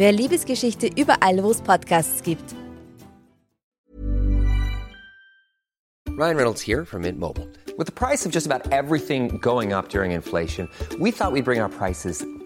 Wer Liebesgeschichte überall, wo es Podcasts gibt. Ryan Reynolds here from Mint Mobile. With the price of just about everything going up during inflation, we thought we'd bring our prices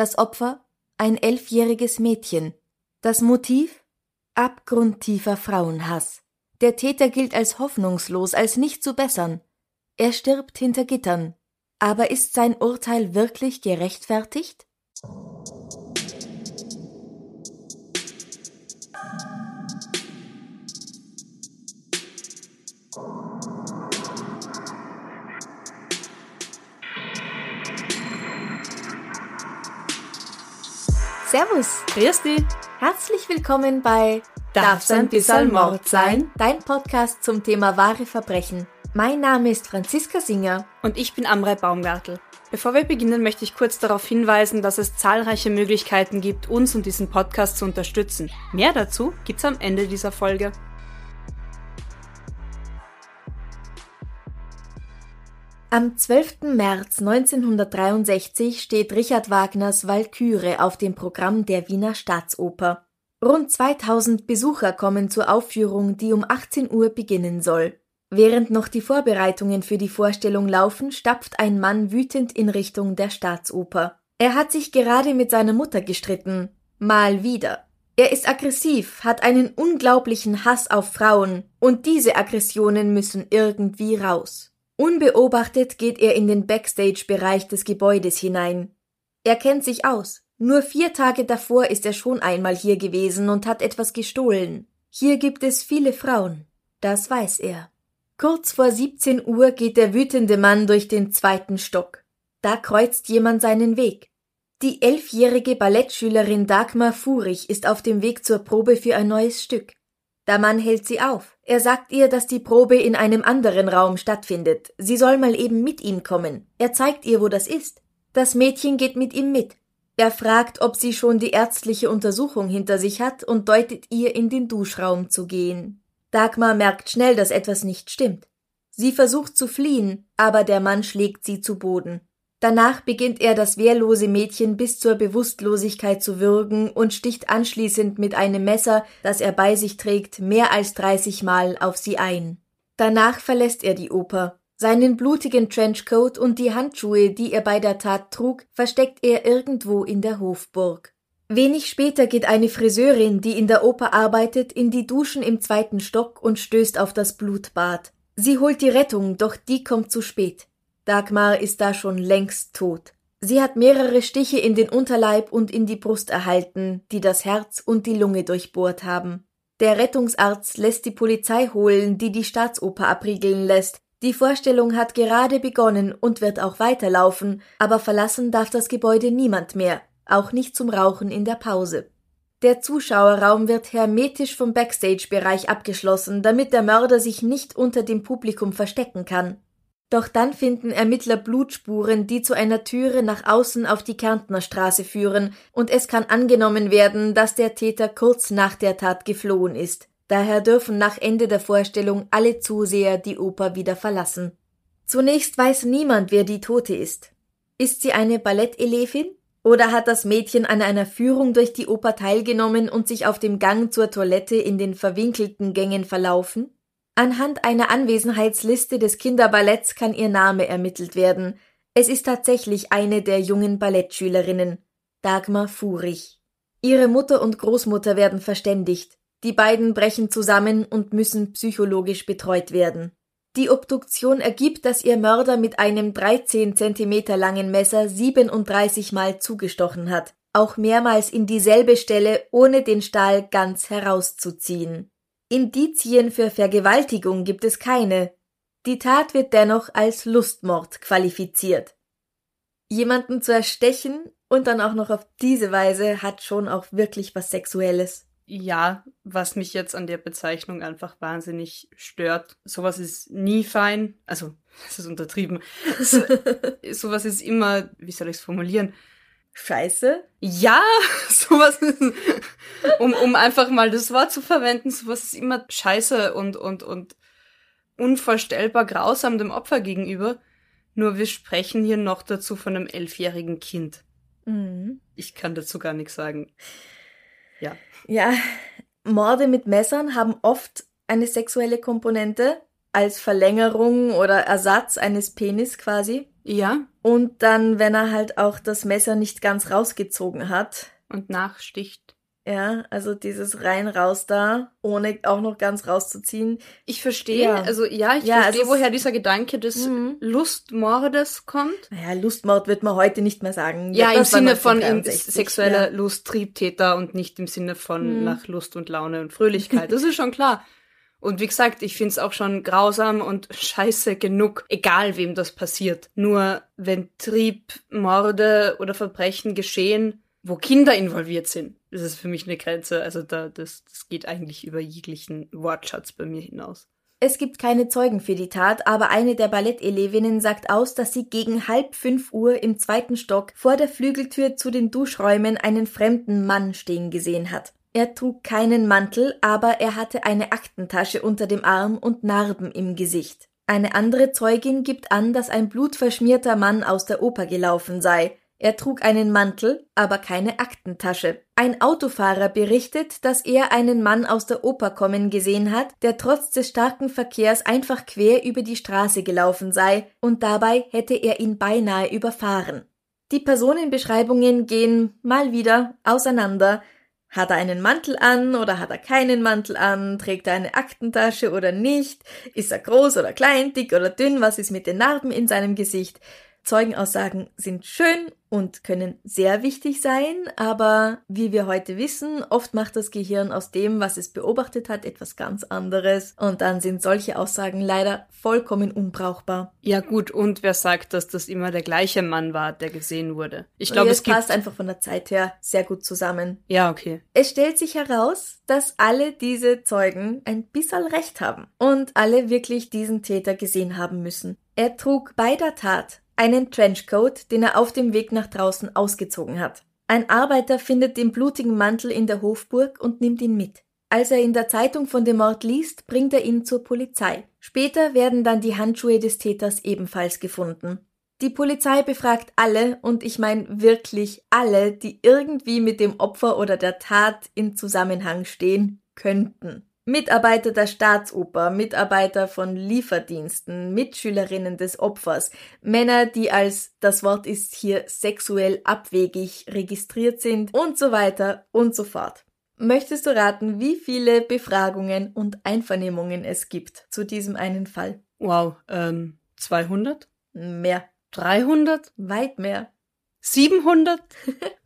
Das Opfer? Ein elfjähriges Mädchen. Das Motiv? Abgrundtiefer Frauenhass. Der Täter gilt als hoffnungslos, als nicht zu bessern. Er stirbt hinter Gittern. Aber ist sein Urteil wirklich gerechtfertigt? Servus, Grüß dich. herzlich willkommen bei Darf's ein bisschen Mord sein? Dein Podcast zum Thema wahre Verbrechen. Mein Name ist Franziska Singer. Und ich bin Amrei Baumgartel. Bevor wir beginnen, möchte ich kurz darauf hinweisen, dass es zahlreiche Möglichkeiten gibt, uns und diesen Podcast zu unterstützen. Mehr dazu gibt's am Ende dieser Folge. Am 12. März 1963 steht Richard Wagners Walküre auf dem Programm der Wiener Staatsoper. Rund 2000 Besucher kommen zur Aufführung, die um 18 Uhr beginnen soll. Während noch die Vorbereitungen für die Vorstellung laufen, stapft ein Mann wütend in Richtung der Staatsoper. Er hat sich gerade mit seiner Mutter gestritten. Mal wieder. Er ist aggressiv, hat einen unglaublichen Hass auf Frauen, und diese Aggressionen müssen irgendwie raus. Unbeobachtet geht er in den Backstage-Bereich des Gebäudes hinein. Er kennt sich aus. Nur vier Tage davor ist er schon einmal hier gewesen und hat etwas gestohlen. Hier gibt es viele Frauen. Das weiß er. Kurz vor 17 Uhr geht der wütende Mann durch den zweiten Stock. Da kreuzt jemand seinen Weg. Die elfjährige Ballettschülerin Dagmar Furich ist auf dem Weg zur Probe für ein neues Stück. Der Mann hält sie auf. Er sagt ihr, dass die Probe in einem anderen Raum stattfindet. Sie soll mal eben mit ihm kommen. Er zeigt ihr, wo das ist. Das Mädchen geht mit ihm mit. Er fragt, ob sie schon die ärztliche Untersuchung hinter sich hat und deutet ihr, in den Duschraum zu gehen. Dagmar merkt schnell, dass etwas nicht stimmt. Sie versucht zu fliehen, aber der Mann schlägt sie zu Boden. Danach beginnt er das wehrlose Mädchen bis zur Bewusstlosigkeit zu würgen und sticht anschließend mit einem Messer, das er bei sich trägt, mehr als 30 Mal auf sie ein. Danach verlässt er die Oper. Seinen blutigen Trenchcoat und die Handschuhe, die er bei der Tat trug, versteckt er irgendwo in der Hofburg. Wenig später geht eine Friseurin, die in der Oper arbeitet, in die Duschen im zweiten Stock und stößt auf das Blutbad. Sie holt die Rettung, doch die kommt zu spät. Dagmar ist da schon längst tot. Sie hat mehrere Stiche in den Unterleib und in die Brust erhalten, die das Herz und die Lunge durchbohrt haben. Der Rettungsarzt lässt die Polizei holen, die die Staatsoper abriegeln lässt. Die Vorstellung hat gerade begonnen und wird auch weiterlaufen, aber verlassen darf das Gebäude niemand mehr, auch nicht zum Rauchen in der Pause. Der Zuschauerraum wird hermetisch vom Backstage-Bereich abgeschlossen, damit der Mörder sich nicht unter dem Publikum verstecken kann. Doch dann finden Ermittler Blutspuren, die zu einer Türe nach außen auf die Kärntner Straße führen, und es kann angenommen werden, dass der Täter kurz nach der Tat geflohen ist. Daher dürfen nach Ende der Vorstellung alle Zuseher die Oper wieder verlassen. Zunächst weiß niemand, wer die Tote ist. Ist sie eine Ballettelevin? Oder hat das Mädchen an einer Führung durch die Oper teilgenommen und sich auf dem Gang zur Toilette in den verwinkelten Gängen verlaufen? Anhand einer Anwesenheitsliste des Kinderballetts kann ihr Name ermittelt werden. Es ist tatsächlich eine der jungen Ballettschülerinnen, Dagmar Furich. Ihre Mutter und Großmutter werden verständigt. Die beiden brechen zusammen und müssen psychologisch betreut werden. Die Obduktion ergibt, dass ihr Mörder mit einem 13 Zentimeter langen Messer 37 Mal zugestochen hat, auch mehrmals in dieselbe Stelle, ohne den Stahl ganz herauszuziehen. Indizien für Vergewaltigung gibt es keine. Die Tat wird dennoch als Lustmord qualifiziert. Jemanden zu erstechen und dann auch noch auf diese Weise hat schon auch wirklich was Sexuelles. Ja, was mich jetzt an der Bezeichnung einfach wahnsinnig stört. Sowas ist nie fein. Also, das ist untertrieben. So, sowas ist immer, wie soll ich es formulieren? Scheiße? Ja, sowas ist, um, um einfach mal das Wort zu verwenden, sowas ist immer scheiße und, und, und unvorstellbar grausam dem Opfer gegenüber. Nur wir sprechen hier noch dazu von einem elfjährigen Kind. Mhm. Ich kann dazu gar nichts sagen. Ja. Ja, Morde mit Messern haben oft eine sexuelle Komponente als Verlängerung oder Ersatz eines Penis quasi. Ja. Und dann, wenn er halt auch das Messer nicht ganz rausgezogen hat. Und nachsticht. Ja, also dieses rein raus da, ohne auch noch ganz rauszuziehen. Ich verstehe, Ja. also ja, ich Ja, verstehe, ist- woher dieser Gedanke des Mhm. Lustmordes kommt. Naja, Lustmord wird man heute nicht mehr sagen. Ja, im Das war Sinne von in 1963, sexueller ja. Lust, Triebtäter und nicht im Sinne von Mhm. nach Lust und Laune und Fröhlichkeit. Das ist schon klar. Und wie gesagt, ich find's auch schon grausam und scheiße genug, egal wem das passiert. Nur wenn Trieb, Morde oder Verbrechen geschehen, wo Kinder involviert sind, das ist für mich eine Grenze. Also da, das, das geht eigentlich über jeglichen Wortschatz bei mir hinaus. Es gibt keine Zeugen für die Tat, aber eine der Ballettelevinnen sagt aus, dass sie gegen halb fünf Uhr im zweiten Stock vor der Flügeltür zu den Duschräumen einen fremden Mann stehen gesehen hat. Er trug keinen Mantel, aber er hatte eine Aktentasche unter dem Arm und Narben im Gesicht. Eine andere Zeugin gibt an, dass ein blutverschmierter Mann aus der Oper gelaufen sei. Er trug einen Mantel, aber keine Aktentasche. Ein Autofahrer berichtet, dass er einen Mann aus der Oper kommen gesehen hat, der trotz des starken Verkehrs einfach quer über die Straße gelaufen sei, und dabei hätte er ihn beinahe überfahren. Die Personenbeschreibungen gehen mal wieder auseinander. Hat er einen Mantel an oder hat er keinen Mantel an? Trägt er eine Aktentasche oder nicht? Ist er groß oder klein, dick oder dünn? Was ist mit den Narben in seinem Gesicht? Zeugenaussagen sind schön und können sehr wichtig sein, aber wie wir heute wissen, oft macht das Gehirn aus dem, was es beobachtet hat, etwas ganz anderes und dann sind solche Aussagen leider vollkommen unbrauchbar. Ja gut, und wer sagt, dass das immer der gleiche Mann war, der gesehen wurde? Ich glaube, es passt einfach von der Zeit her sehr gut zusammen. Ja, okay. Es stellt sich heraus, dass alle diese Zeugen ein bisschen recht haben und alle wirklich diesen Täter gesehen haben müssen. Er trug bei der Tat einen Trenchcoat, den er auf dem Weg nach draußen ausgezogen hat. Ein Arbeiter findet den blutigen Mantel in der Hofburg und nimmt ihn mit. Als er in der Zeitung von dem Mord liest, bringt er ihn zur Polizei. Später werden dann die Handschuhe des Täters ebenfalls gefunden. Die Polizei befragt alle, und ich meine wirklich alle, die irgendwie mit dem Opfer oder der Tat in Zusammenhang stehen könnten. Mitarbeiter der Staatsoper, Mitarbeiter von Lieferdiensten, Mitschülerinnen des Opfers, Männer, die als das Wort ist hier sexuell abwegig registriert sind und so weiter und so fort. Möchtest du raten, wie viele Befragungen und Einvernehmungen es gibt zu diesem einen Fall? Wow, ähm, 200? Mehr. 300? Weit mehr. 700?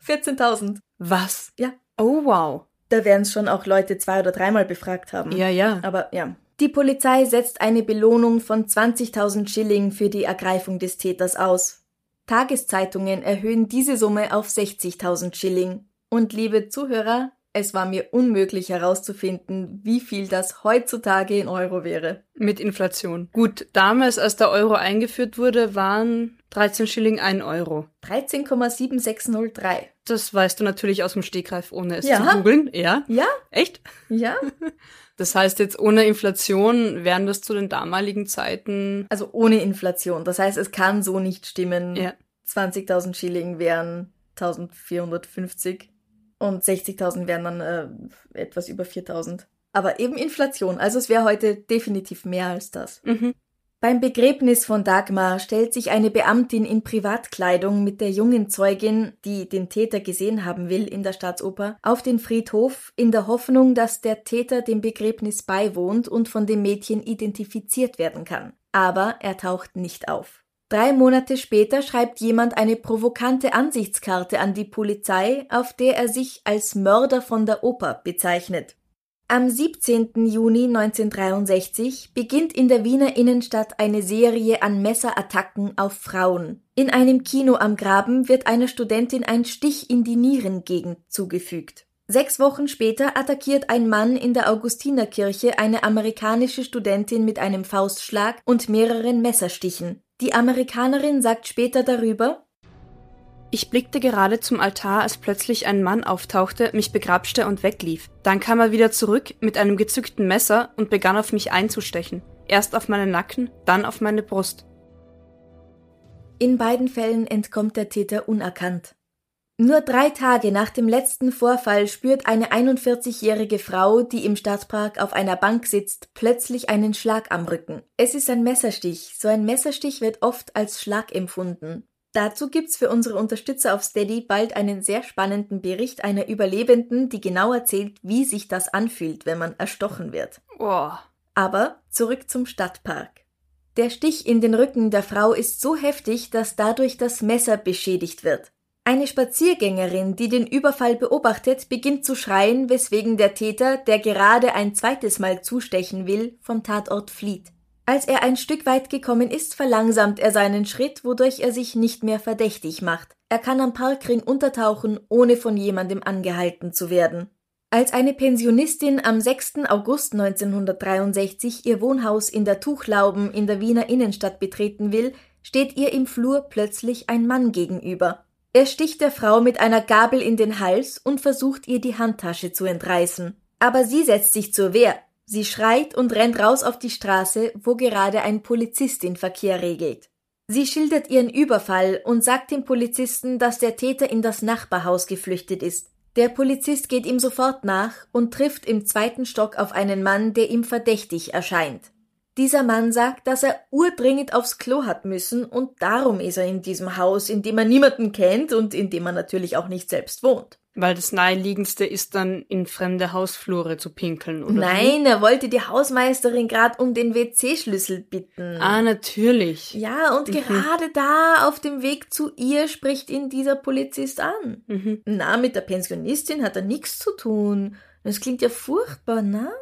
14.000. Was? Ja. Oh, wow. Da werden es schon auch Leute zwei oder dreimal befragt haben. Ja, ja. Aber ja. Die Polizei setzt eine Belohnung von 20.000 Schilling für die Ergreifung des Täters aus. Tageszeitungen erhöhen diese Summe auf 60.000 Schilling. Und liebe Zuhörer, es war mir unmöglich herauszufinden, wie viel das heutzutage in Euro wäre. Mit Inflation. Gut, damals, als der Euro eingeführt wurde, waren 13 Schilling 1 Euro. 13,7603. Das weißt du natürlich aus dem Stegreif, ohne es Ja. zu googeln. Ja? Ja? Echt? Ja? Das heißt, jetzt ohne Inflation wären das zu den damaligen Zeiten. Also ohne Inflation. Das heißt, es kann so nicht stimmen. Ja. 20.000 Schilling wären 1450 und 60.000 wären dann äh, etwas über 4.000. Aber eben Inflation, also es wäre heute definitiv mehr als das. Mhm. Beim Begräbnis von Dagmar stellt sich eine Beamtin in Privatkleidung mit der jungen Zeugin, die den Täter gesehen haben will in der Staatsoper, auf den Friedhof in der Hoffnung, dass der Täter dem Begräbnis beiwohnt und von dem Mädchen identifiziert werden kann. Aber er taucht nicht auf. Drei Monate später schreibt jemand eine provokante Ansichtskarte an die Polizei, auf der er sich als Mörder von der Oper bezeichnet. Am 17. Juni 1963 beginnt in der Wiener Innenstadt eine Serie an Messerattacken auf Frauen. In einem Kino am Graben wird einer Studentin ein Stich in die Nierengegend zugefügt. Sechs Wochen später attackiert ein Mann in der Augustinerkirche eine amerikanische Studentin mit einem Faustschlag und mehreren Messerstichen. Die Amerikanerin sagt später darüber, ich blickte gerade zum Altar, als plötzlich ein Mann auftauchte, mich begrapschte und weglief. Dann kam er wieder zurück mit einem gezückten Messer und begann auf mich einzustechen. Erst auf meinen Nacken, dann auf meine Brust. In beiden Fällen entkommt der Täter unerkannt. Nur drei Tage nach dem letzten Vorfall spürt eine 41-jährige Frau, die im Stadtpark auf einer Bank sitzt, plötzlich einen Schlag am Rücken. Es ist ein Messerstich. So ein Messerstich wird oft als Schlag empfunden. Dazu gibt's für unsere Unterstützer auf Steady bald einen sehr spannenden Bericht einer Überlebenden, die genau erzählt, wie sich das anfühlt, wenn man erstochen wird. Oh. Aber zurück zum Stadtpark. Der Stich in den Rücken der Frau ist so heftig, dass dadurch das Messer beschädigt wird. Eine Spaziergängerin, die den Überfall beobachtet, beginnt zu schreien, weswegen der Täter, der gerade ein zweites Mal zustechen will, vom Tatort flieht. Als er ein Stück weit gekommen ist, verlangsamt er seinen Schritt, wodurch er sich nicht mehr verdächtig macht. Er kann am Parkring untertauchen, ohne von jemandem angehalten zu werden. Als eine Pensionistin am 6. August 1963 ihr Wohnhaus in der Tuchlauben in der Wiener Innenstadt betreten will, steht ihr im Flur plötzlich ein Mann gegenüber. Er sticht der Frau mit einer Gabel in den Hals und versucht ihr die Handtasche zu entreißen. Aber sie setzt sich zur Wehr, Sie schreit und rennt raus auf die Straße, wo gerade ein Polizist den Verkehr regelt. Sie schildert ihren Überfall und sagt dem Polizisten, dass der Täter in das Nachbarhaus geflüchtet ist. Der Polizist geht ihm sofort nach und trifft im zweiten Stock auf einen Mann, der ihm verdächtig erscheint. Dieser Mann sagt, dass er urdringend aufs Klo hat müssen und darum ist er in diesem Haus, in dem er niemanden kennt und in dem er natürlich auch nicht selbst wohnt. Weil das naheliegendste ist dann in fremde Hausflure zu pinkeln, oder? Nein, wie? er wollte die Hausmeisterin gerade um den WC-Schlüssel bitten. Ah, natürlich. Ja, und mhm. gerade da auf dem Weg zu ihr spricht ihn dieser Polizist an. Mhm. Na, mit der Pensionistin hat er nichts zu tun. Das klingt ja furchtbar, na?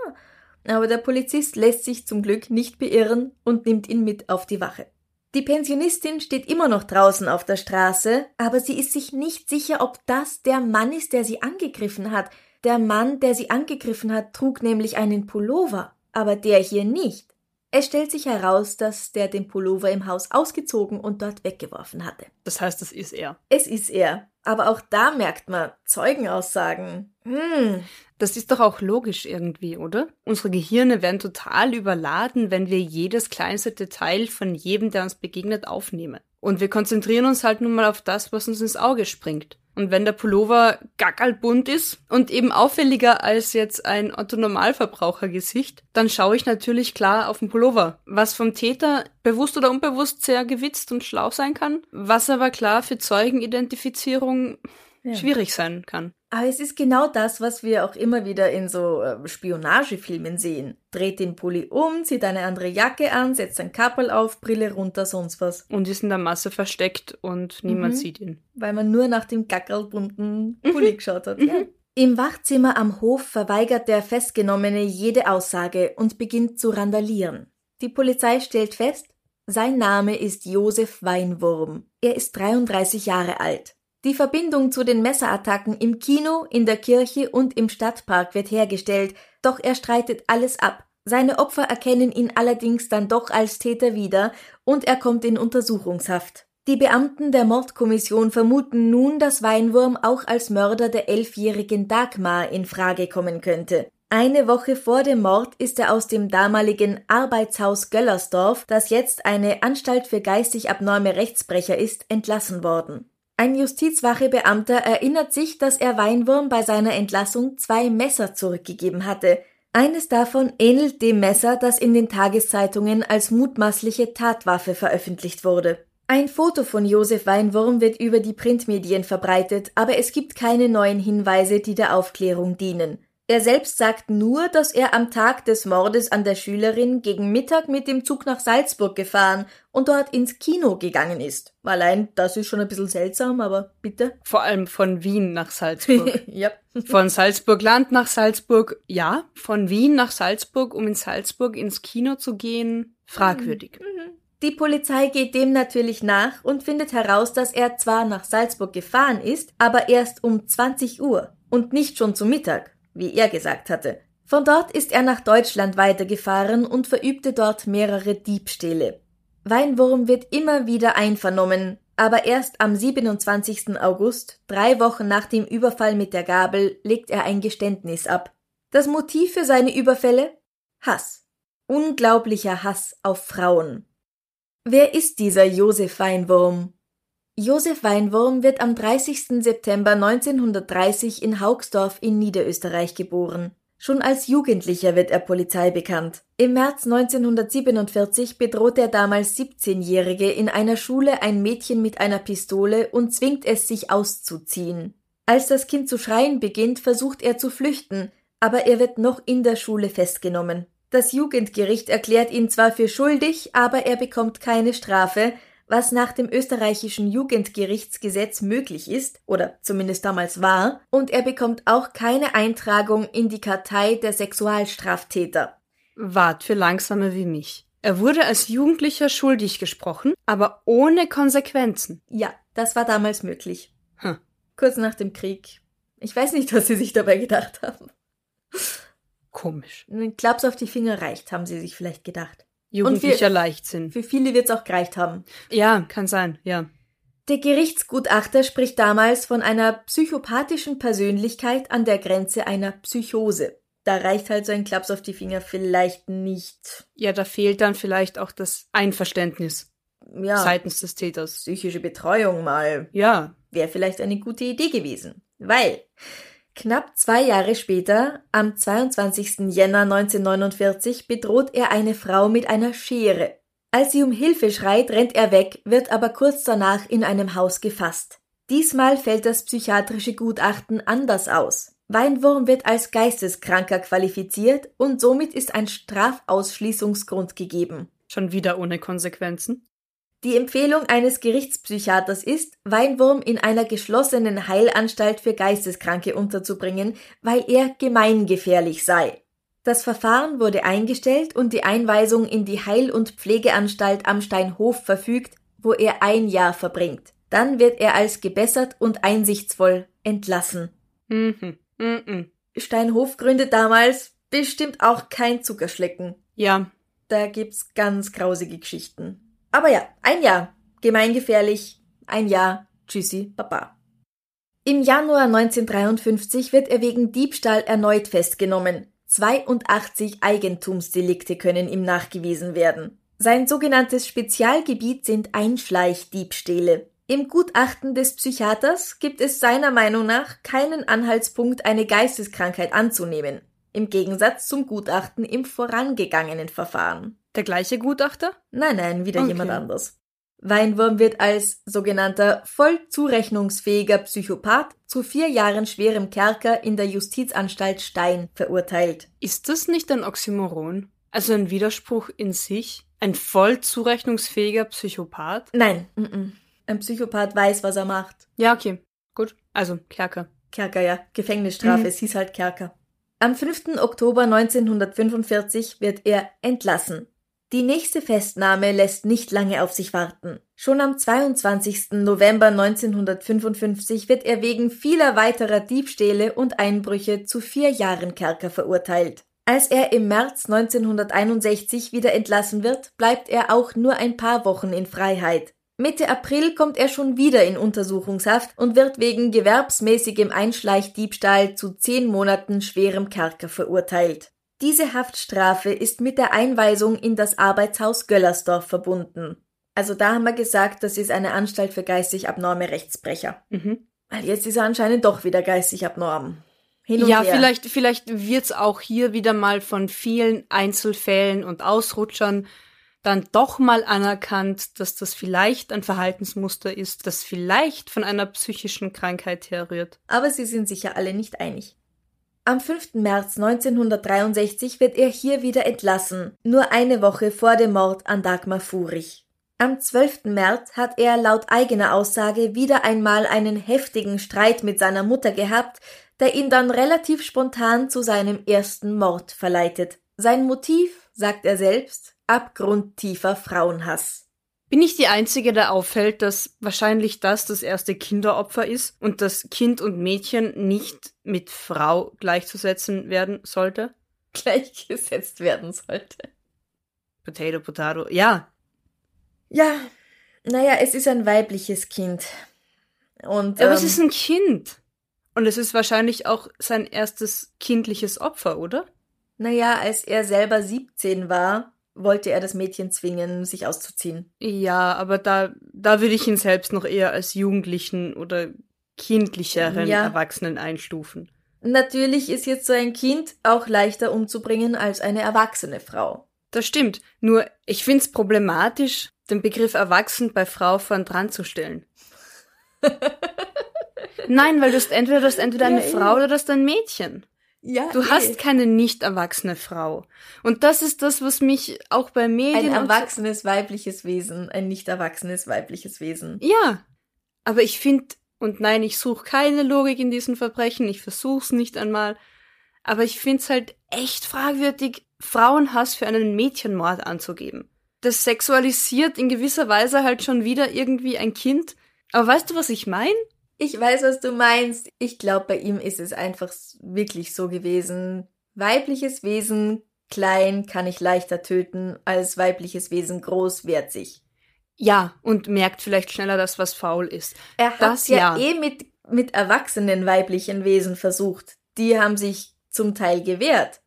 Aber der Polizist lässt sich zum Glück nicht beirren und nimmt ihn mit auf die Wache. Die Pensionistin steht immer noch draußen auf der Straße, aber sie ist sich nicht sicher, ob das der Mann ist, der sie angegriffen hat. Der Mann, der sie angegriffen hat, trug nämlich einen Pullover, aber der hier nicht. Es stellt sich heraus, dass der den Pullover im Haus ausgezogen und dort weggeworfen hatte. Das heißt, es ist er. Es ist er. Aber auch da merkt man Zeugenaussagen. Hm. Das ist doch auch logisch irgendwie, oder? Unsere Gehirne werden total überladen, wenn wir jedes kleinste Detail von jedem, der uns begegnet, aufnehmen. Und wir konzentrieren uns halt nun mal auf das, was uns ins Auge springt. Und wenn der Pullover gackerlbunt ist und eben auffälliger als jetzt ein Otto-Normalverbrauchergesicht, dann schaue ich natürlich klar auf den Pullover. Was vom Täter bewusst oder unbewusst sehr gewitzt und schlau sein kann, was aber klar für Zeugenidentifizierung ja. schwierig sein kann. Aber es ist genau das, was wir auch immer wieder in so äh, Spionagefilmen sehen. Dreht den Pulli um, zieht eine andere Jacke an, setzt ein Kappel auf, Brille runter, sonst was. Und ist in der Masse versteckt und niemand mhm. sieht ihn. Weil man nur nach dem gackerlbunten Pulli mhm. geschaut hat. Ja. Im Wachzimmer am Hof verweigert der Festgenommene jede Aussage und beginnt zu randalieren. Die Polizei stellt fest, sein Name ist Josef Weinwurm. Er ist 33 Jahre alt. Die Verbindung zu den Messerattacken im Kino, in der Kirche und im Stadtpark wird hergestellt, doch er streitet alles ab. Seine Opfer erkennen ihn allerdings dann doch als Täter wieder und er kommt in Untersuchungshaft. Die Beamten der Mordkommission vermuten nun, dass Weinwurm auch als Mörder der elfjährigen Dagmar in Frage kommen könnte. Eine Woche vor dem Mord ist er aus dem damaligen Arbeitshaus Göllersdorf, das jetzt eine Anstalt für geistig abnorme Rechtsbrecher ist, entlassen worden. Ein Justizwachebeamter erinnert sich, dass er Weinwurm bei seiner Entlassung zwei Messer zurückgegeben hatte. Eines davon ähnelt dem Messer, das in den Tageszeitungen als mutmaßliche Tatwaffe veröffentlicht wurde. Ein Foto von Josef Weinwurm wird über die Printmedien verbreitet, aber es gibt keine neuen Hinweise, die der Aufklärung dienen. Er selbst sagt nur, dass er am Tag des Mordes an der Schülerin gegen Mittag mit dem Zug nach Salzburg gefahren und dort ins Kino gegangen ist. Allein das ist schon ein bisschen seltsam, aber bitte. Vor allem von Wien nach Salzburg. ja. Von Salzburg Land nach Salzburg, ja. Von Wien nach Salzburg, um in Salzburg ins Kino zu gehen, fragwürdig. Die Polizei geht dem natürlich nach und findet heraus, dass er zwar nach Salzburg gefahren ist, aber erst um 20 Uhr und nicht schon zu Mittag wie er gesagt hatte. Von dort ist er nach Deutschland weitergefahren und verübte dort mehrere Diebstähle. Weinwurm wird immer wieder einvernommen, aber erst am 27. August, drei Wochen nach dem Überfall mit der Gabel, legt er ein Geständnis ab. Das Motiv für seine Überfälle? Hass. Unglaublicher Hass auf Frauen. Wer ist dieser Josef Weinwurm? Josef Weinwurm wird am 30. September 1930 in Haugsdorf in Niederösterreich geboren. Schon als Jugendlicher wird er Polizei bekannt. Im März 1947 bedroht der damals 17-Jährige in einer Schule ein Mädchen mit einer Pistole und zwingt es, sich auszuziehen. Als das Kind zu schreien beginnt, versucht er zu flüchten, aber er wird noch in der Schule festgenommen. Das Jugendgericht erklärt ihn zwar für schuldig, aber er bekommt keine Strafe, was nach dem österreichischen Jugendgerichtsgesetz möglich ist, oder zumindest damals war, und er bekommt auch keine Eintragung in die Kartei der Sexualstraftäter. Wart für Langsame wie mich. Er wurde als Jugendlicher schuldig gesprochen, aber ohne Konsequenzen. Ja, das war damals möglich. Hm. Kurz nach dem Krieg. Ich weiß nicht, was sie sich dabei gedacht haben. Komisch. Klaps auf die Finger reicht, haben sie sich vielleicht gedacht. Jugendlicher Leichtsinn. Für viele wird's auch gereicht haben. Ja, kann sein, ja. Der Gerichtsgutachter spricht damals von einer psychopathischen Persönlichkeit an der Grenze einer Psychose. Da reicht halt so ein Klaps auf die Finger vielleicht nicht. Ja, da fehlt dann vielleicht auch das Einverständnis Ja, seitens des Täters. psychische Betreuung mal. Ja, Wäre vielleicht eine gute Idee gewesen. Weil knapp zwei Jahre später, am 22. Jänner 1949, bedroht er eine Frau mit einer Schere. Als sie um Hilfe schreit, rennt er weg, wird aber kurz danach in einem Haus gefasst. Diesmal fällt das psychiatrische Gutachten anders aus. Weinwurm wird als Geisteskranker qualifiziert und somit ist ein Strafausschließungsgrund gegeben. schon wieder ohne Konsequenzen. Die Empfehlung eines Gerichtspsychiaters ist, Weinwurm in einer geschlossenen Heilanstalt für Geisteskranke unterzubringen, weil er gemeingefährlich sei. Das Verfahren wurde eingestellt und die Einweisung in die Heil- und Pflegeanstalt am Steinhof verfügt, wo er ein Jahr verbringt. Dann wird er als gebessert und einsichtsvoll entlassen. Mhm. Mhm. Steinhof gründet damals bestimmt auch kein Zuckerschlecken. Ja, Da gibt's ganz grausige Geschichten. Aber ja, ein Jahr. Gemeingefährlich. Ein Jahr. Tschüssi, Baba. Im Januar 1953 wird er wegen Diebstahl erneut festgenommen. 82 Eigentumsdelikte können ihm nachgewiesen werden. Sein sogenanntes Spezialgebiet sind Einschleichdiebstähle. Im Gutachten des Psychiaters gibt es seiner Meinung nach keinen Anhaltspunkt, eine Geisteskrankheit anzunehmen. Im Gegensatz zum Gutachten im vorangegangenen Verfahren. Der gleiche Gutachter? Nein, nein, wieder Okay. jemand anders. Weinwurm wird als sogenannter voll zurechnungsfähiger Psychopath zu vier Jahren schwerem Kerker in der Justizanstalt Stein verurteilt. Ist das nicht ein Oxymoron? Also ein Widerspruch in sich? Ein voll zurechnungsfähiger Psychopath? Nein, mm -mm. ein Psychopath weiß, was er macht. Ja, okay. Gut. Also, Kerker. Kerker, ja, Gefängnisstrafe, Mhm. es hieß halt Kerker. Am 5. Oktober 1945 wird er entlassen. Die nächste Festnahme lässt nicht lange auf sich warten. Schon am 22. November 1955 wird er wegen vieler weiterer Diebstähle und Einbrüche zu vier Jahren Kerker verurteilt. Als er im März 1961 wieder entlassen wird, bleibt er auch nur ein paar Wochen in Freiheit. Mitte April kommt er schon wieder in Untersuchungshaft und wird wegen gewerbsmäßigem Einschleichdiebstahl zu zehn Monaten schwerem Kerker verurteilt. Diese Haftstrafe ist mit der Einweisung in das Arbeitshaus Göllersdorf verbunden. Also da haben wir gesagt, das ist eine Anstalt für geistig abnorme Rechtsbrecher. Mhm. Weil jetzt ist er anscheinend doch wieder geistig abnorm. hin und ja, her. vielleicht, vielleicht wird's auch hier wieder mal von vielen Einzelfällen und Ausrutschern dann doch mal anerkannt, dass das vielleicht ein Verhaltensmuster ist, das vielleicht von einer psychischen Krankheit herrührt. Aber sie sind sich ja alle nicht einig. Am 5. März 1963 wird er hier wieder entlassen, nur eine Woche vor dem Mord an Dagmar Furich. Am 12. März hat er laut eigener Aussage wieder einmal einen heftigen Streit mit seiner Mutter gehabt, der ihn dann relativ spontan zu seinem ersten Mord verleitet. Sein Motiv, sagt er selbst, abgrundtiefer Frauenhass. Bin ich die Einzige, der auffällt, dass wahrscheinlich das das erste Kinderopfer ist und dass Kind und Mädchen nicht mit Frau gleichzusetzen werden sollte? Gleichgesetzt werden sollte. Potato, potato. Ja, Ja, naja, es ist ein weibliches Kind. Und aber ähm, es ist ein Kind. Und es ist wahrscheinlich auch sein erstes kindliches Opfer, oder? naja, als er selber 17 war, wollte er das Mädchen zwingen, sich auszuziehen. Ja, aber da, da würde ich ihn selbst noch eher als Jugendlichen oder kindlicheren Ja. Erwachsenen einstufen. Natürlich ist jetzt so ein Kind auch leichter umzubringen als eine erwachsene Frau. Das stimmt. Nur, ich find's problematisch, den Begriff erwachsen bei Frau vorn dran zu stellen. Nein, weil du hast entweder, du hast entweder eine Ja, eh. Frau oder du hast ein Mädchen. Ja, Du hast keine nicht erwachsene Frau. Und das ist das, was mich auch bei Medien ein erwachsenes weibliches Wesen, ein nicht erwachsenes weibliches Wesen. Ja, aber ich finde, und nein, ich suche keine Logik in diesen Verbrechen, ich versuch's nicht einmal, aber ich find's halt echt fragwürdig, Frauenhass für einen Mädchenmord anzugeben. Das sexualisiert in gewisser Weise halt schon wieder irgendwie ein Kind. Aber weißt du, was ich mein? Ich weiß, was du meinst. Ich glaube, bei ihm ist es einfach wirklich so gewesen. Weibliches Wesen, klein, kann ich leichter töten, als weibliches Wesen, groß, wehrt sich. Ja, und merkt vielleicht schneller, dass was faul ist. Er hat Das ja, ja. eh mit, mit erwachsenen weiblichen Wesen versucht. Die haben sich zum Teil gewehrt.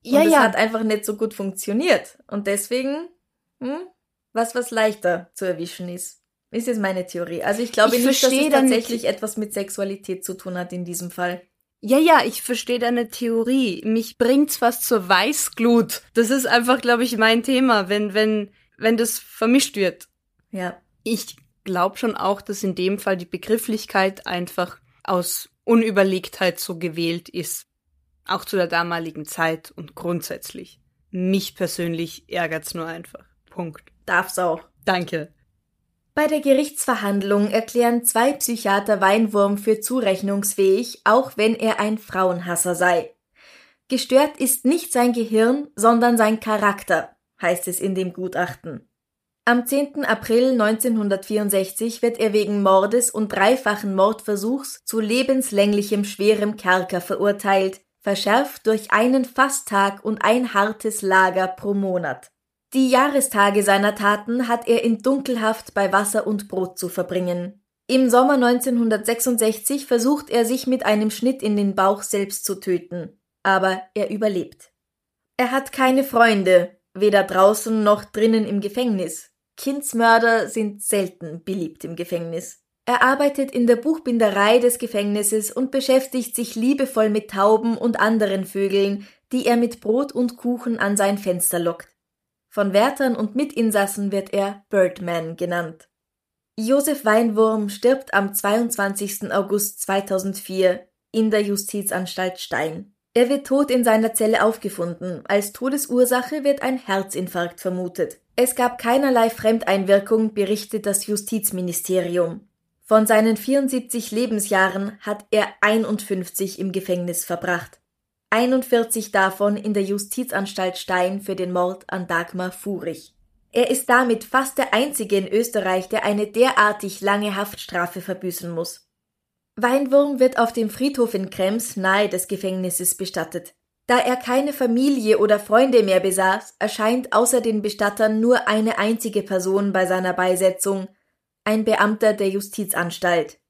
Ja, und es ja. hat einfach nicht so gut funktioniert. Und deswegen, hm, was was leichter zu erwischen ist. Ist jetzt meine Theorie. Also ich glaube Ich nicht, dass verstehe es tatsächlich etwas mit Sexualität zu tun hat in diesem Fall. Ja, ja, ich verstehe deine Theorie. Mich bringt's fast zur Weißglut. Das ist einfach, glaube ich, mein Thema, wenn, wenn, wenn das vermischt wird. Ja. Ich glaube schon auch, dass in dem Fall die Begrifflichkeit einfach aus Unüberlegtheit so gewählt ist. Auch zu der damaligen Zeit und grundsätzlich. Mich persönlich ärgert's nur einfach. Punkt. Darf's auch. Danke. Bei der Gerichtsverhandlung erklären zwei Psychiater Weinwurm für zurechnungsfähig, auch wenn er ein Frauenhasser sei. Gestört ist nicht sein Gehirn, sondern sein Charakter, heißt es in dem Gutachten. Am 10. April 1964 wird er wegen Mordes und dreifachen Mordversuchs zu lebenslänglichem schwerem Kerker verurteilt, verschärft durch einen Fasttag und ein hartes Lager pro Monat. Die Jahrestage seiner Taten hat er in Dunkelhaft bei Wasser und Brot zu verbringen. Im Sommer 1966 versucht er sich mit einem Schnitt in den Bauch selbst zu töten, aber er überlebt. Er hat keine Freunde, weder draußen noch drinnen im Gefängnis. Kindsmörder sind selten beliebt im Gefängnis. Er arbeitet in der Buchbinderei des Gefängnisses und beschäftigt sich liebevoll mit Tauben und anderen Vögeln, die er mit Brot und Kuchen an sein Fenster lockt. Von Wärtern und Mitinsassen wird er Birdman genannt. Josef Weinwurm stirbt am 22. August 2004 in der Justizanstalt Stein. Er wird tot in seiner Zelle aufgefunden. Als Todesursache wird ein Herzinfarkt vermutet. Es gab keinerlei Fremdeinwirkung, berichtet das Justizministerium. Von seinen 74 Lebensjahren hat er 51 im Gefängnis verbracht. 41 davon in der Justizanstalt Stein für den Mord an Dagmar Furich. Er ist damit fast der einzige in Österreich, der eine derartig lange Haftstrafe verbüßen muss. Weinwurm wird auf dem Friedhof in Krems nahe des Gefängnisses bestattet. Da er keine Familie oder Freunde mehr besaß, erscheint außer den Bestattern nur eine einzige Person bei seiner Beisetzung, ein Beamter der Justizanstalt.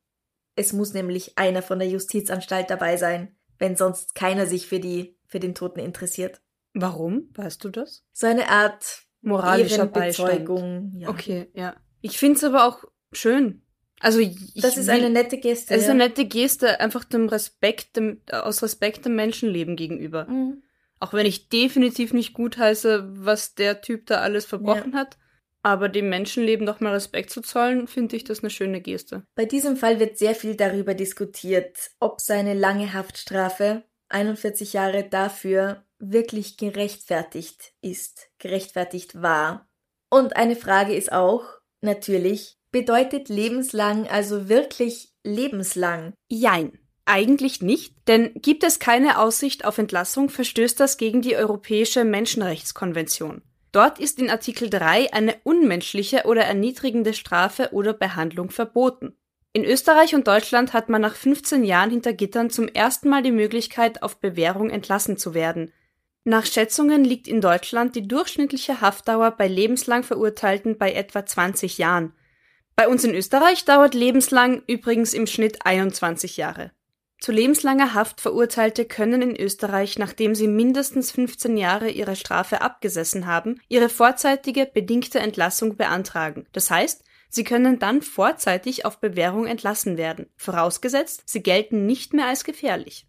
Es muss nämlich einer von der Justizanstalt dabei sein, wenn sonst keiner sich für die, für den Toten interessiert. Warum? Weißt du das? So eine Art Moralischer. Ehrenbezeugung. Ja. Okay, ja. Ich find's aber auch schön, Also ich Das ist eine nette Geste. Es ist ja. eine nette Geste, einfach dem Respekt, dem, aus Respekt dem Menschenleben gegenüber. Mhm. Auch wenn ich definitiv nicht gut heiße, was der Typ da alles verbrochen hat. Aber dem Menschenleben doch mal Respekt zu zollen, finde ich das eine schöne Geste. Bei diesem Fall wird sehr viel darüber diskutiert, ob seine lange Haftstrafe, 41 Jahre dafür, wirklich gerechtfertigt ist, gerechtfertigt war. Und eine Frage ist auch, natürlich, bedeutet lebenslang also wirklich lebenslang? Jein. Eigentlich nicht, denn gibt es keine Aussicht auf Entlassung, verstößt das gegen die Europäische Menschenrechtskonvention. Dort ist in Artikel 3 eine unmenschliche oder erniedrigende Strafe oder Behandlung verboten. In Österreich und Deutschland hat man nach 15 Jahren hinter Gittern zum ersten Mal die Möglichkeit, auf Bewährung entlassen zu werden. Nach Schätzungen liegt in Deutschland die durchschnittliche Haftdauer bei lebenslang Verurteilten bei etwa 20 Jahren. Bei uns in Österreich dauert lebenslang übrigens im Schnitt 21 Jahre. Zu lebenslanger Haft Verurteilte können in Österreich, nachdem sie mindestens 15 Jahre ihre Strafe abgesessen haben, ihre vorzeitige bedingte Entlassung beantragen. Das heißt, sie können dann vorzeitig auf Bewährung entlassen werden, vorausgesetzt, sie gelten nicht mehr als gefährlich.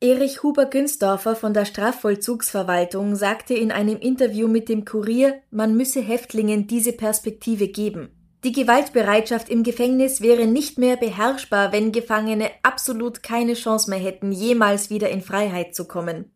Erich Huber-Günsdorfer von der Strafvollzugsverwaltung sagte in einem Interview mit dem Kurier, man müsse Häftlingen diese Perspektive geben. Die Gewaltbereitschaft im Gefängnis wäre nicht mehr beherrschbar, wenn Gefangene absolut keine Chance mehr hätten, jemals wieder in Freiheit zu kommen.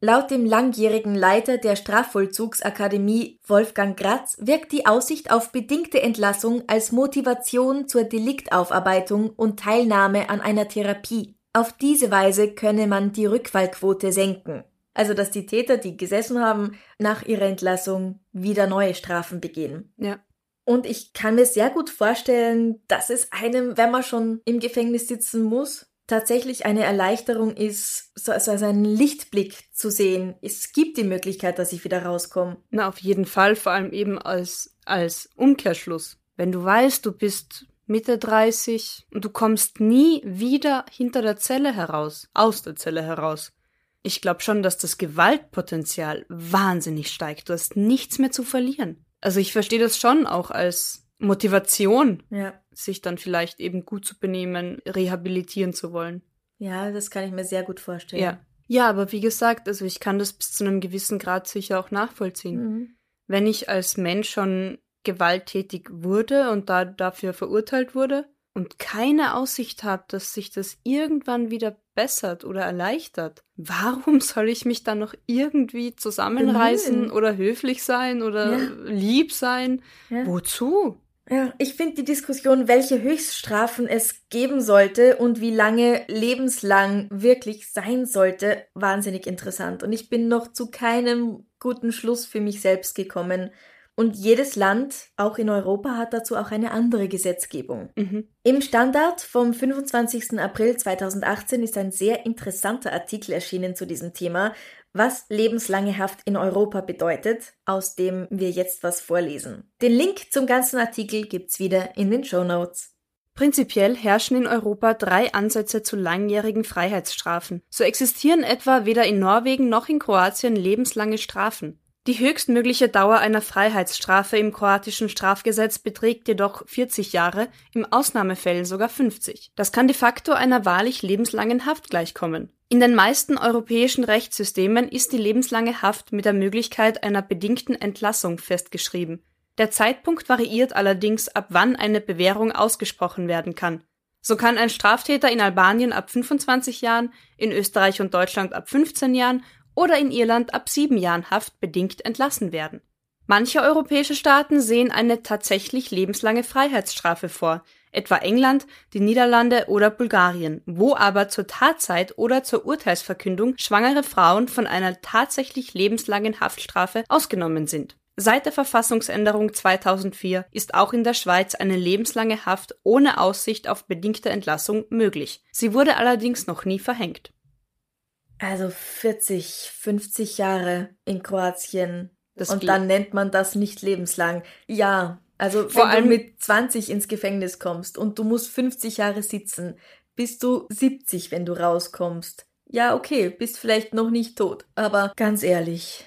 Laut dem langjährigen Leiter der Strafvollzugsakademie Wolfgang Gratz wirkt die Aussicht auf bedingte Entlassung als Motivation zur Deliktaufarbeitung und Teilnahme an einer Therapie. Auf diese Weise könne man die Rückfallquote senken. Also, dass die Täter, die gesessen haben, nach ihrer Entlassung wieder neue Strafen begehen. Ja. Und ich kann mir sehr gut vorstellen, dass es einem, wenn man schon im Gefängnis sitzen muss, tatsächlich eine Erleichterung ist, so also einen Lichtblick zu sehen. Es gibt die Möglichkeit, dass ich wieder rauskomme. Na, auf jeden Fall, vor allem eben als, als Umkehrschluss. Wenn du weißt, du bist Mitte 30 und du kommst nie wieder hinter der Zelle heraus, aus der Zelle heraus. Ich glaube schon, dass das Gewaltpotenzial wahnsinnig steigt. Du hast nichts mehr zu verlieren. Also ich verstehe das schon auch als Motivation, Ja. sich dann vielleicht eben gut zu benehmen, rehabilitieren zu wollen. Ja, das kann ich mir sehr gut vorstellen. Ja. Ja, aber wie gesagt, also ich kann das bis zu einem gewissen Grad sicher auch nachvollziehen. Mhm. Wenn ich als Mensch schon gewalttätig wurde und da dafür verurteilt wurde und keine Aussicht habe, dass sich das irgendwann wieder bessert oder erleichtert, warum soll ich mich dann noch irgendwie zusammenreißen Bemühen. oder höflich sein oder Ja. lieb sein? Ja. Wozu? Ja, ich finde die Diskussion, welche Höchststrafen es geben sollte und wie lange lebenslang wirklich sein sollte, wahnsinnig interessant. Und ich bin noch zu keinem guten Schluss für mich selbst gekommen. Und jedes Land, auch in Europa, hat dazu auch eine andere Gesetzgebung. Mhm. Im Standard vom 25. April 2018 ist ein sehr interessanter Artikel erschienen zu diesem Thema, was lebenslange Haft in Europa bedeutet, aus dem wir jetzt was vorlesen. Den Link zum ganzen Artikel gibt's wieder in den Show Notes. Prinzipiell herrschen in Europa drei Ansätze zu langjährigen Freiheitsstrafen. So existieren etwa weder in Norwegen noch in Kroatien lebenslange Strafen. Die höchstmögliche Dauer einer Freiheitsstrafe im kroatischen Strafgesetz beträgt jedoch 40 Jahre, im Ausnahmefällen sogar 50. Das kann de facto einer wahrlich lebenslangen Haft gleichkommen. In den meisten europäischen Rechtssystemen ist die lebenslange Haft mit der Möglichkeit einer bedingten Entlassung festgeschrieben. Der Zeitpunkt variiert allerdings, ab wann eine Bewährung ausgesprochen werden kann. So kann ein Straftäter in Albanien ab 25 Jahren, in Österreich und Deutschland ab 15 Jahren oder in Irland ab sieben Jahren Haft bedingt entlassen werden. Manche europäische Staaten sehen eine tatsächlich lebenslange Freiheitsstrafe vor, etwa England, die Niederlande oder Bulgarien, wo aber zur Tatzeit oder zur Urteilsverkündung schwangere Frauen von einer tatsächlich lebenslangen Haftstrafe ausgenommen sind. Seit der Verfassungsänderung 2004 ist auch in der Schweiz eine lebenslange Haft ohne Aussicht auf bedingte Entlassung möglich. Sie wurde allerdings noch nie verhängt. Also 40, 50 Jahre in Kroatien. Das und dann nennt man das nicht lebenslang. Ja, also Vor wenn allem- du mit 20 ins Gefängnis kommst und du musst 50 Jahre sitzen, bist du 70, wenn du rauskommst. Ja, okay, bist vielleicht noch nicht tot, aber ganz ehrlich,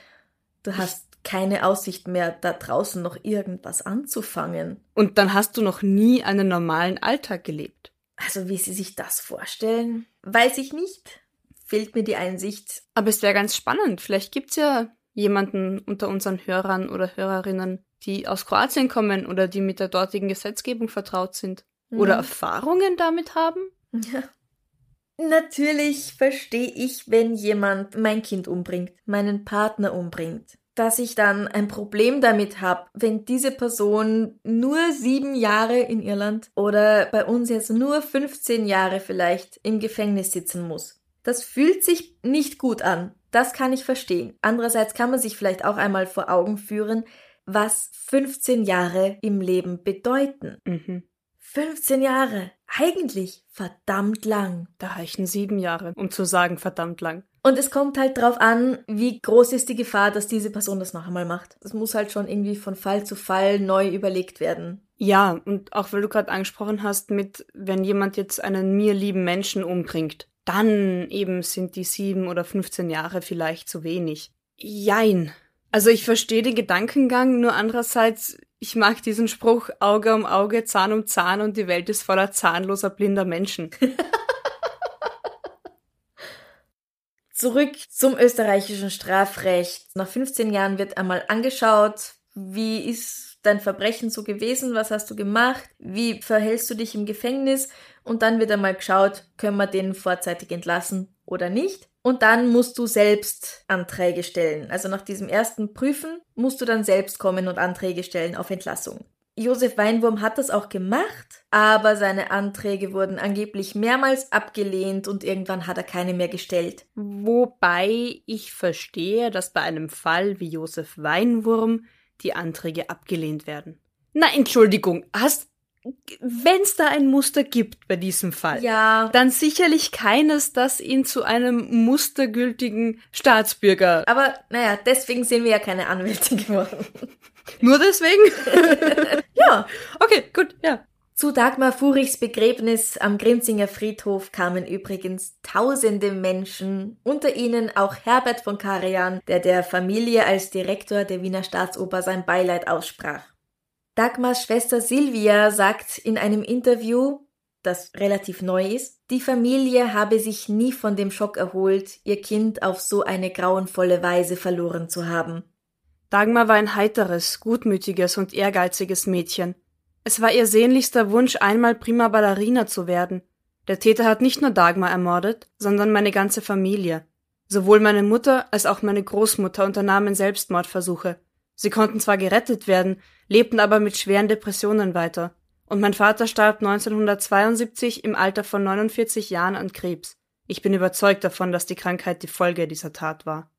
du hast keine Aussicht mehr, da draußen noch irgendwas anzufangen. Und dann hast du noch nie einen normalen Alltag gelebt. Also wie Sie sich das vorstellen, weiß ich nicht. Fehlt mir die Einsicht. Aber es wäre ganz spannend. Vielleicht gibt's ja jemanden unter unseren Hörern oder Hörerinnen, die aus Kroatien kommen oder die mit der dortigen Gesetzgebung vertraut sind. Oder Mhm. Erfahrungen damit haben? Ja. Natürlich verstehe ich, wenn jemand mein Kind umbringt, meinen Partner umbringt. Dass ich dann ein Problem damit habe, wenn diese Person nur sieben Jahre in Irland oder bei uns jetzt nur 15 Jahre vielleicht im Gefängnis sitzen muss. Das fühlt sich nicht gut an. Das kann ich verstehen. Andererseits kann man sich vielleicht auch einmal vor Augen führen, was 15 Jahre im Leben bedeuten. Mhm. 15 Jahre. Eigentlich verdammt lang. Da reichen sieben Jahre, um zu sagen, verdammt lang. Und es kommt halt drauf an, wie groß ist die Gefahr, dass diese Person das noch einmal macht. Das muss halt schon irgendwie von Fall zu Fall neu überlegt werden. Ja, und auch weil du gerade angesprochen hast, mit wenn jemand jetzt einen mir lieben Menschen umbringt, dann eben sind die sieben oder 15 Jahre vielleicht zu wenig. Jein. Also ich verstehe den Gedankengang, nur andererseits, ich mag diesen Spruch Auge um Auge, Zahn um Zahn und die Welt ist voller zahnloser blinder Menschen. Zurück zum österreichischen Strafrecht. Nach 15 Jahren wird einmal angeschaut, wie ist dein Verbrechen so gewesen, was hast du gemacht, wie verhältst du dich im Gefängnis und dann wird einmal geschaut, können wir den vorzeitig entlassen oder nicht. Und dann musst du selbst Anträge stellen. Also nach diesem ersten Prüfen musst du dann selbst kommen und Anträge stellen auf Entlassung. Josef Weinwurm hat das auch gemacht, aber seine Anträge wurden angeblich mehrmals abgelehnt und irgendwann hat er keine mehr gestellt. Wobei ich verstehe, dass bei einem Fall wie Josef Weinwurm die Anträge abgelehnt werden. Na, Entschuldigung, hast, wenn's da ein Muster gibt bei diesem Fall, Ja, dann sicherlich keines, das ihn zu einem mustergültigen Staatsbürger. aber naja, deswegen sind wir ja keine Anwälte geworden. Nur deswegen? Ja, Okay, gut, ja. Zu Dagmar Furichs Begräbnis am Grinzinger Friedhof kamen übrigens tausende Menschen, unter ihnen auch Herbert von Karajan, der der Familie als Direktor der Wiener Staatsoper sein Beileid aussprach. Dagmars Schwester Silvia sagt in einem Interview, das relativ neu ist, die Familie habe sich nie von dem Schock erholt, ihr Kind auf so eine grauenvolle Weise verloren zu haben. Dagmar war ein heiteres, gutmütiges und ehrgeiziges Mädchen. Es war ihr sehnlichster Wunsch, einmal prima Ballerina zu werden. Der Täter hat nicht nur Dagmar ermordet, sondern meine ganze Familie. Sowohl meine Mutter als auch meine Großmutter unternahmen Selbstmordversuche. Sie konnten zwar gerettet werden, lebten aber mit schweren Depressionen weiter. Und mein Vater starb 1972 im Alter von 49 Jahren an Krebs. Ich bin überzeugt davon, dass die Krankheit die Folge dieser Tat war.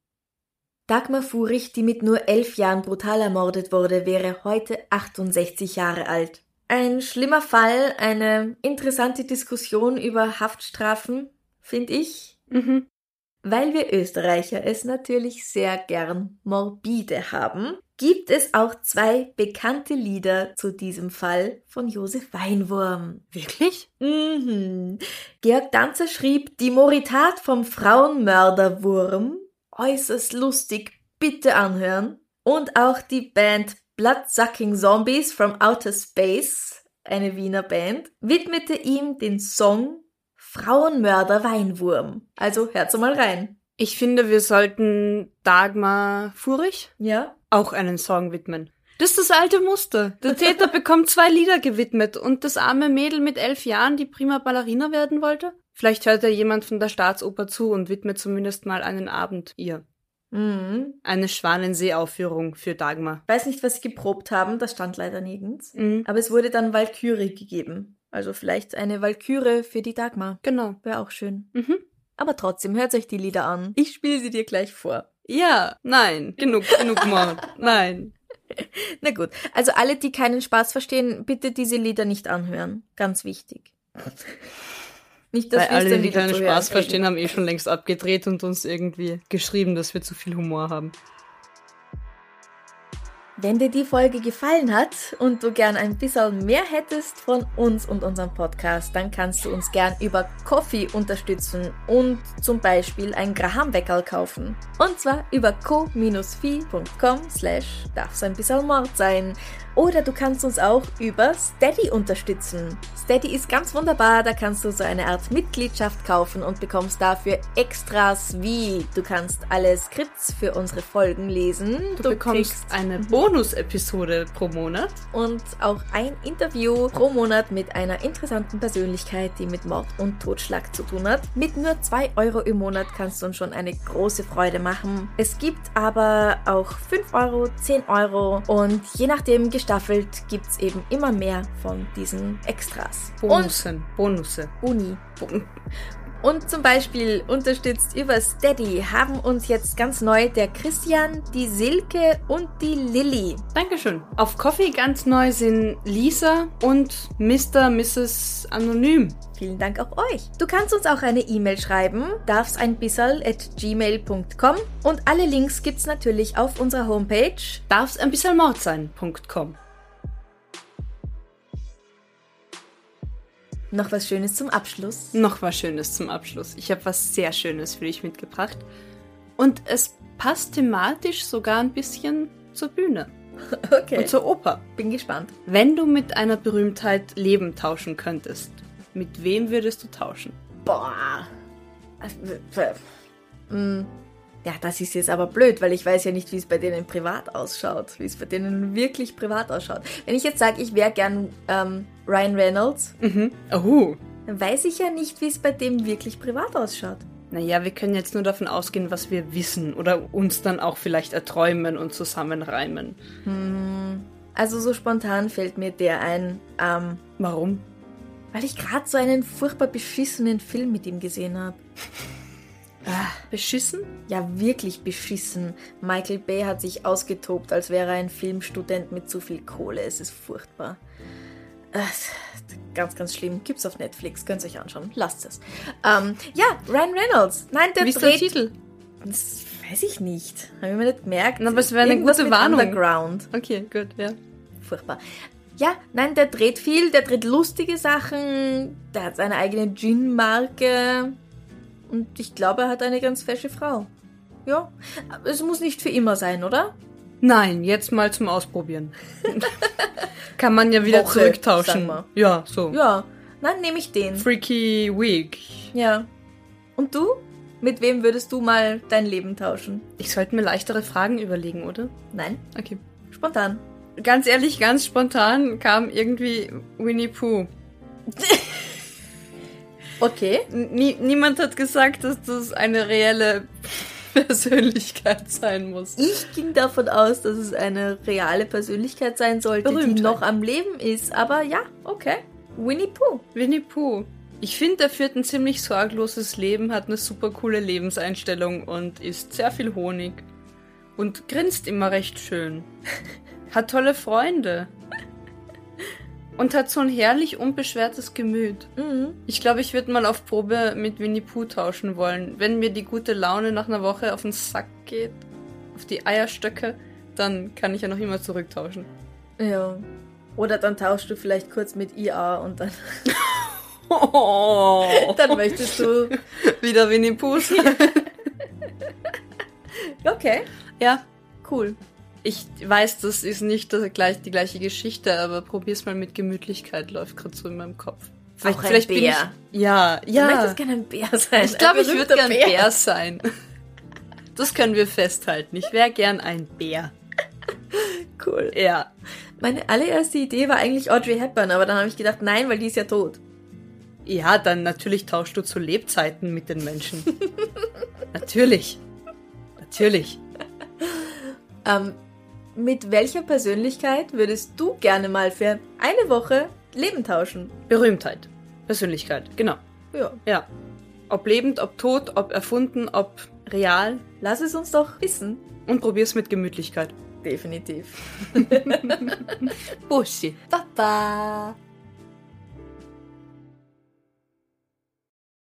Dagmar Furich, die mit nur elf Jahren brutal ermordet wurde, wäre heute 68 Jahre alt. Ein schlimmer Fall, eine interessante Diskussion über Haftstrafen, finde ich, Mhm. weil wir Österreicher es natürlich sehr gern morbide haben, gibt es auch zwei bekannte Lieder zu diesem Fall von Josef Weinwurm. Wirklich? Mhm. Georg Danzer schrieb Die Moritat vom Frauenmörderwurm. Äußerst lustig, bitte anhören. Und auch die Band Bloodsucking Zombies from Outer Space, eine Wiener Band, widmete ihm den Song Frauenmörder Weinwurm. Also hört's mal rein. Ich finde, wir sollten Dagmar Furich Ja? Auch einen Song widmen. Das ist das alte Muster. Der Täter bekommt zwei Lieder gewidmet und das arme Mädel mit elf Jahren, die prima Ballerina werden wollte? Vielleicht hört ja jemand von der Staatsoper zu und widmet zumindest mal einen Abend ihr. Mhm. Eine Schwanensee-Aufführung für Dagmar. Weiß nicht, was sie geprobt haben, das stand leider nirgends. Mhm. Aber es wurde dann Walküre gegeben. Also vielleicht eine Walküre für die Dagmar. Genau. Wäre auch schön. Mhm. Aber trotzdem, hört euch die Lieder an. Ich spiele sie dir gleich vor. Ja, nein, genug, genug Mord. Nein. Na gut, also alle, die keinen Spaß verstehen, bitte diese Lieder nicht anhören. Ganz wichtig. Nicht, dass Weil wir es alle, die keinen Spaß verstehen, haben eh schon längst abgedreht und uns irgendwie geschrieben, dass wir zu viel Humor haben. Wenn dir die Folge gefallen hat und du gern ein bisschen mehr hättest von uns und unserem Podcast, dann kannst du uns gern über Coffee unterstützen und zum Beispiel ein Graham-Weckerl kaufen. Und zwar über co-fi.com slash darf's ein bisschen Mord sein. Oder du kannst uns auch über Steady unterstützen. Steady ist ganz wunderbar, da kannst du so eine Art Mitgliedschaft kaufen und bekommst dafür Extras wie du kannst alle Skripts für unsere Folgen lesen. Du, du bekommst eine Bonus-Episode pro Monat. Und auch ein Interview pro Monat mit einer interessanten Persönlichkeit, die mit Mord und Totschlag zu tun hat. Mit nur 2 Euro im Monat kannst du uns schon eine große Freude machen. Es gibt aber auch 5 Euro, 10 Euro und je nachdem gestaffelt gibt es eben immer mehr von diesen Extras. Bonussen. Bonusse. Uni. Und zum Beispiel unterstützt über Steady haben uns jetzt ganz neu der Christian, die Silke und die Lilly. Dankeschön. Auf Coffee ganz neu sind Lisa und Mr. Mrs. Anonym. Vielen Dank auch euch. Du kannst uns auch eine E-Mail schreiben, darf's ein bisserl at gmail.com und alle Links gibt's natürlich auf unserer Homepage darf's ein bisschen Mord sein.com. Noch was Schönes zum Abschluss? Noch was Schönes zum Abschluss. Ich habe was sehr Schönes für dich mitgebracht. Und es passt thematisch sogar ein bisschen zur Bühne. Okay. Und zur Oper. Bin gespannt. Wenn du mit einer Berühmtheit Leben tauschen könntest, mit wem würdest du tauschen? Boah. Hm. Ja, das ist jetzt aber blöd, weil ich weiß ja nicht, wie es bei denen privat ausschaut, wie es bei denen wirklich privat ausschaut. Wenn ich jetzt sage, ich wäre gern ähm, Ryan Reynolds, mhm. oh. dann weiß ich ja nicht, wie es bei dem wirklich privat ausschaut. Naja, wir können jetzt nur davon ausgehen, was wir wissen oder uns dann auch vielleicht erträumen und zusammenreimen. Hm, also so spontan fällt mir der ein. Ähm, Warum? Weil ich gerade so einen furchtbar beschissenen Film mit ihm gesehen habe. Beschissen? Ja, wirklich beschissen. Michael Bay hat sich ausgetobt, als wäre er ein Filmstudent mit zu viel Kohle. Es ist furchtbar. Ganz, ganz schlimm. Gibt's auf Netflix. Könnt ihr euch anschauen. Lasst es. Ähm, ja, Ryan Reynolds. Nein, der Wie ist der Titel? Das weiß ich nicht. Habe ich mir nicht gemerkt. Na, aber es wäre eine gute Warnung. Underground. Okay, gut, ja. Furchtbar. Ja, nein, der dreht viel, der dreht lustige Sachen, der hat seine eigene Gin-Marke. Und ich glaube, er hat eine ganz fesche Frau. Ja, aber es muss nicht für immer sein, oder? Nein, jetzt mal zum Ausprobieren. Kann man ja wieder Woche, zurücktauschen. Ja, so. Ja, dann nehme ich den. Freaky Week. Ja. Und du? Mit wem würdest du mal dein Leben tauschen? Ich sollte mir leichtere Fragen überlegen, oder? Nein. Okay. Spontan. Ganz ehrlich, ganz spontan kam irgendwie Winnie Pooh. Okay. Nie, niemand hat gesagt, dass das eine reelle Persönlichkeit sein muss. Ich ging davon aus, dass es eine reale Persönlichkeit sein sollte, Berühmtheit. die noch am Leben ist. Aber ja, okay. Winnie Pooh. Winnie Pooh. Ich finde, er führt ein ziemlich sorgloses Leben, hat eine super coole Lebenseinstellung und isst sehr viel Honig. Und grinst immer recht schön. Hat tolle Freunde. Und hat so ein herrlich unbeschwertes Gemüt. Mhm. Ich glaube, ich würde mal auf Probe mit Winnie Pooh tauschen wollen. Wenn mir die gute Laune nach einer Woche auf den Sack geht, auf die Eierstöcke, dann kann ich ja noch immer zurücktauschen. Ja. Oder dann tauschst du vielleicht kurz mit IA und dann, Oh, dann möchtest du. wieder Winnie Pooh sein. Okay, Ja, cool. Ich weiß, das ist nicht das gleich, die gleiche Geschichte, aber probier's mal mit Gemütlichkeit, läuft gerade so in meinem Kopf. Auch ein Bär. ich. Ja, Du ja. möchtest gerne ein Bär sein. Ich glaube, ein ich würde berühmter gern Bär sein. Das können wir festhalten. Ich wäre gern ein Bär. Cool. Ja. Meine allererste Idee war eigentlich Audrey Hepburn, aber dann habe ich gedacht, nein, weil die ist ja tot. Ja, dann natürlich tauschst du zu Lebzeiten mit den Menschen. natürlich. Natürlich. Ähm, mit welcher Persönlichkeit würdest du gerne mal für eine Woche Leben tauschen? Berühmtheit. Persönlichkeit. Genau. Ja. Ja. Ob lebend, ob tot, ob erfunden, ob real. Lass es uns doch wissen. Und probier's mit Gemütlichkeit. Definitiv. Bussi. Baba.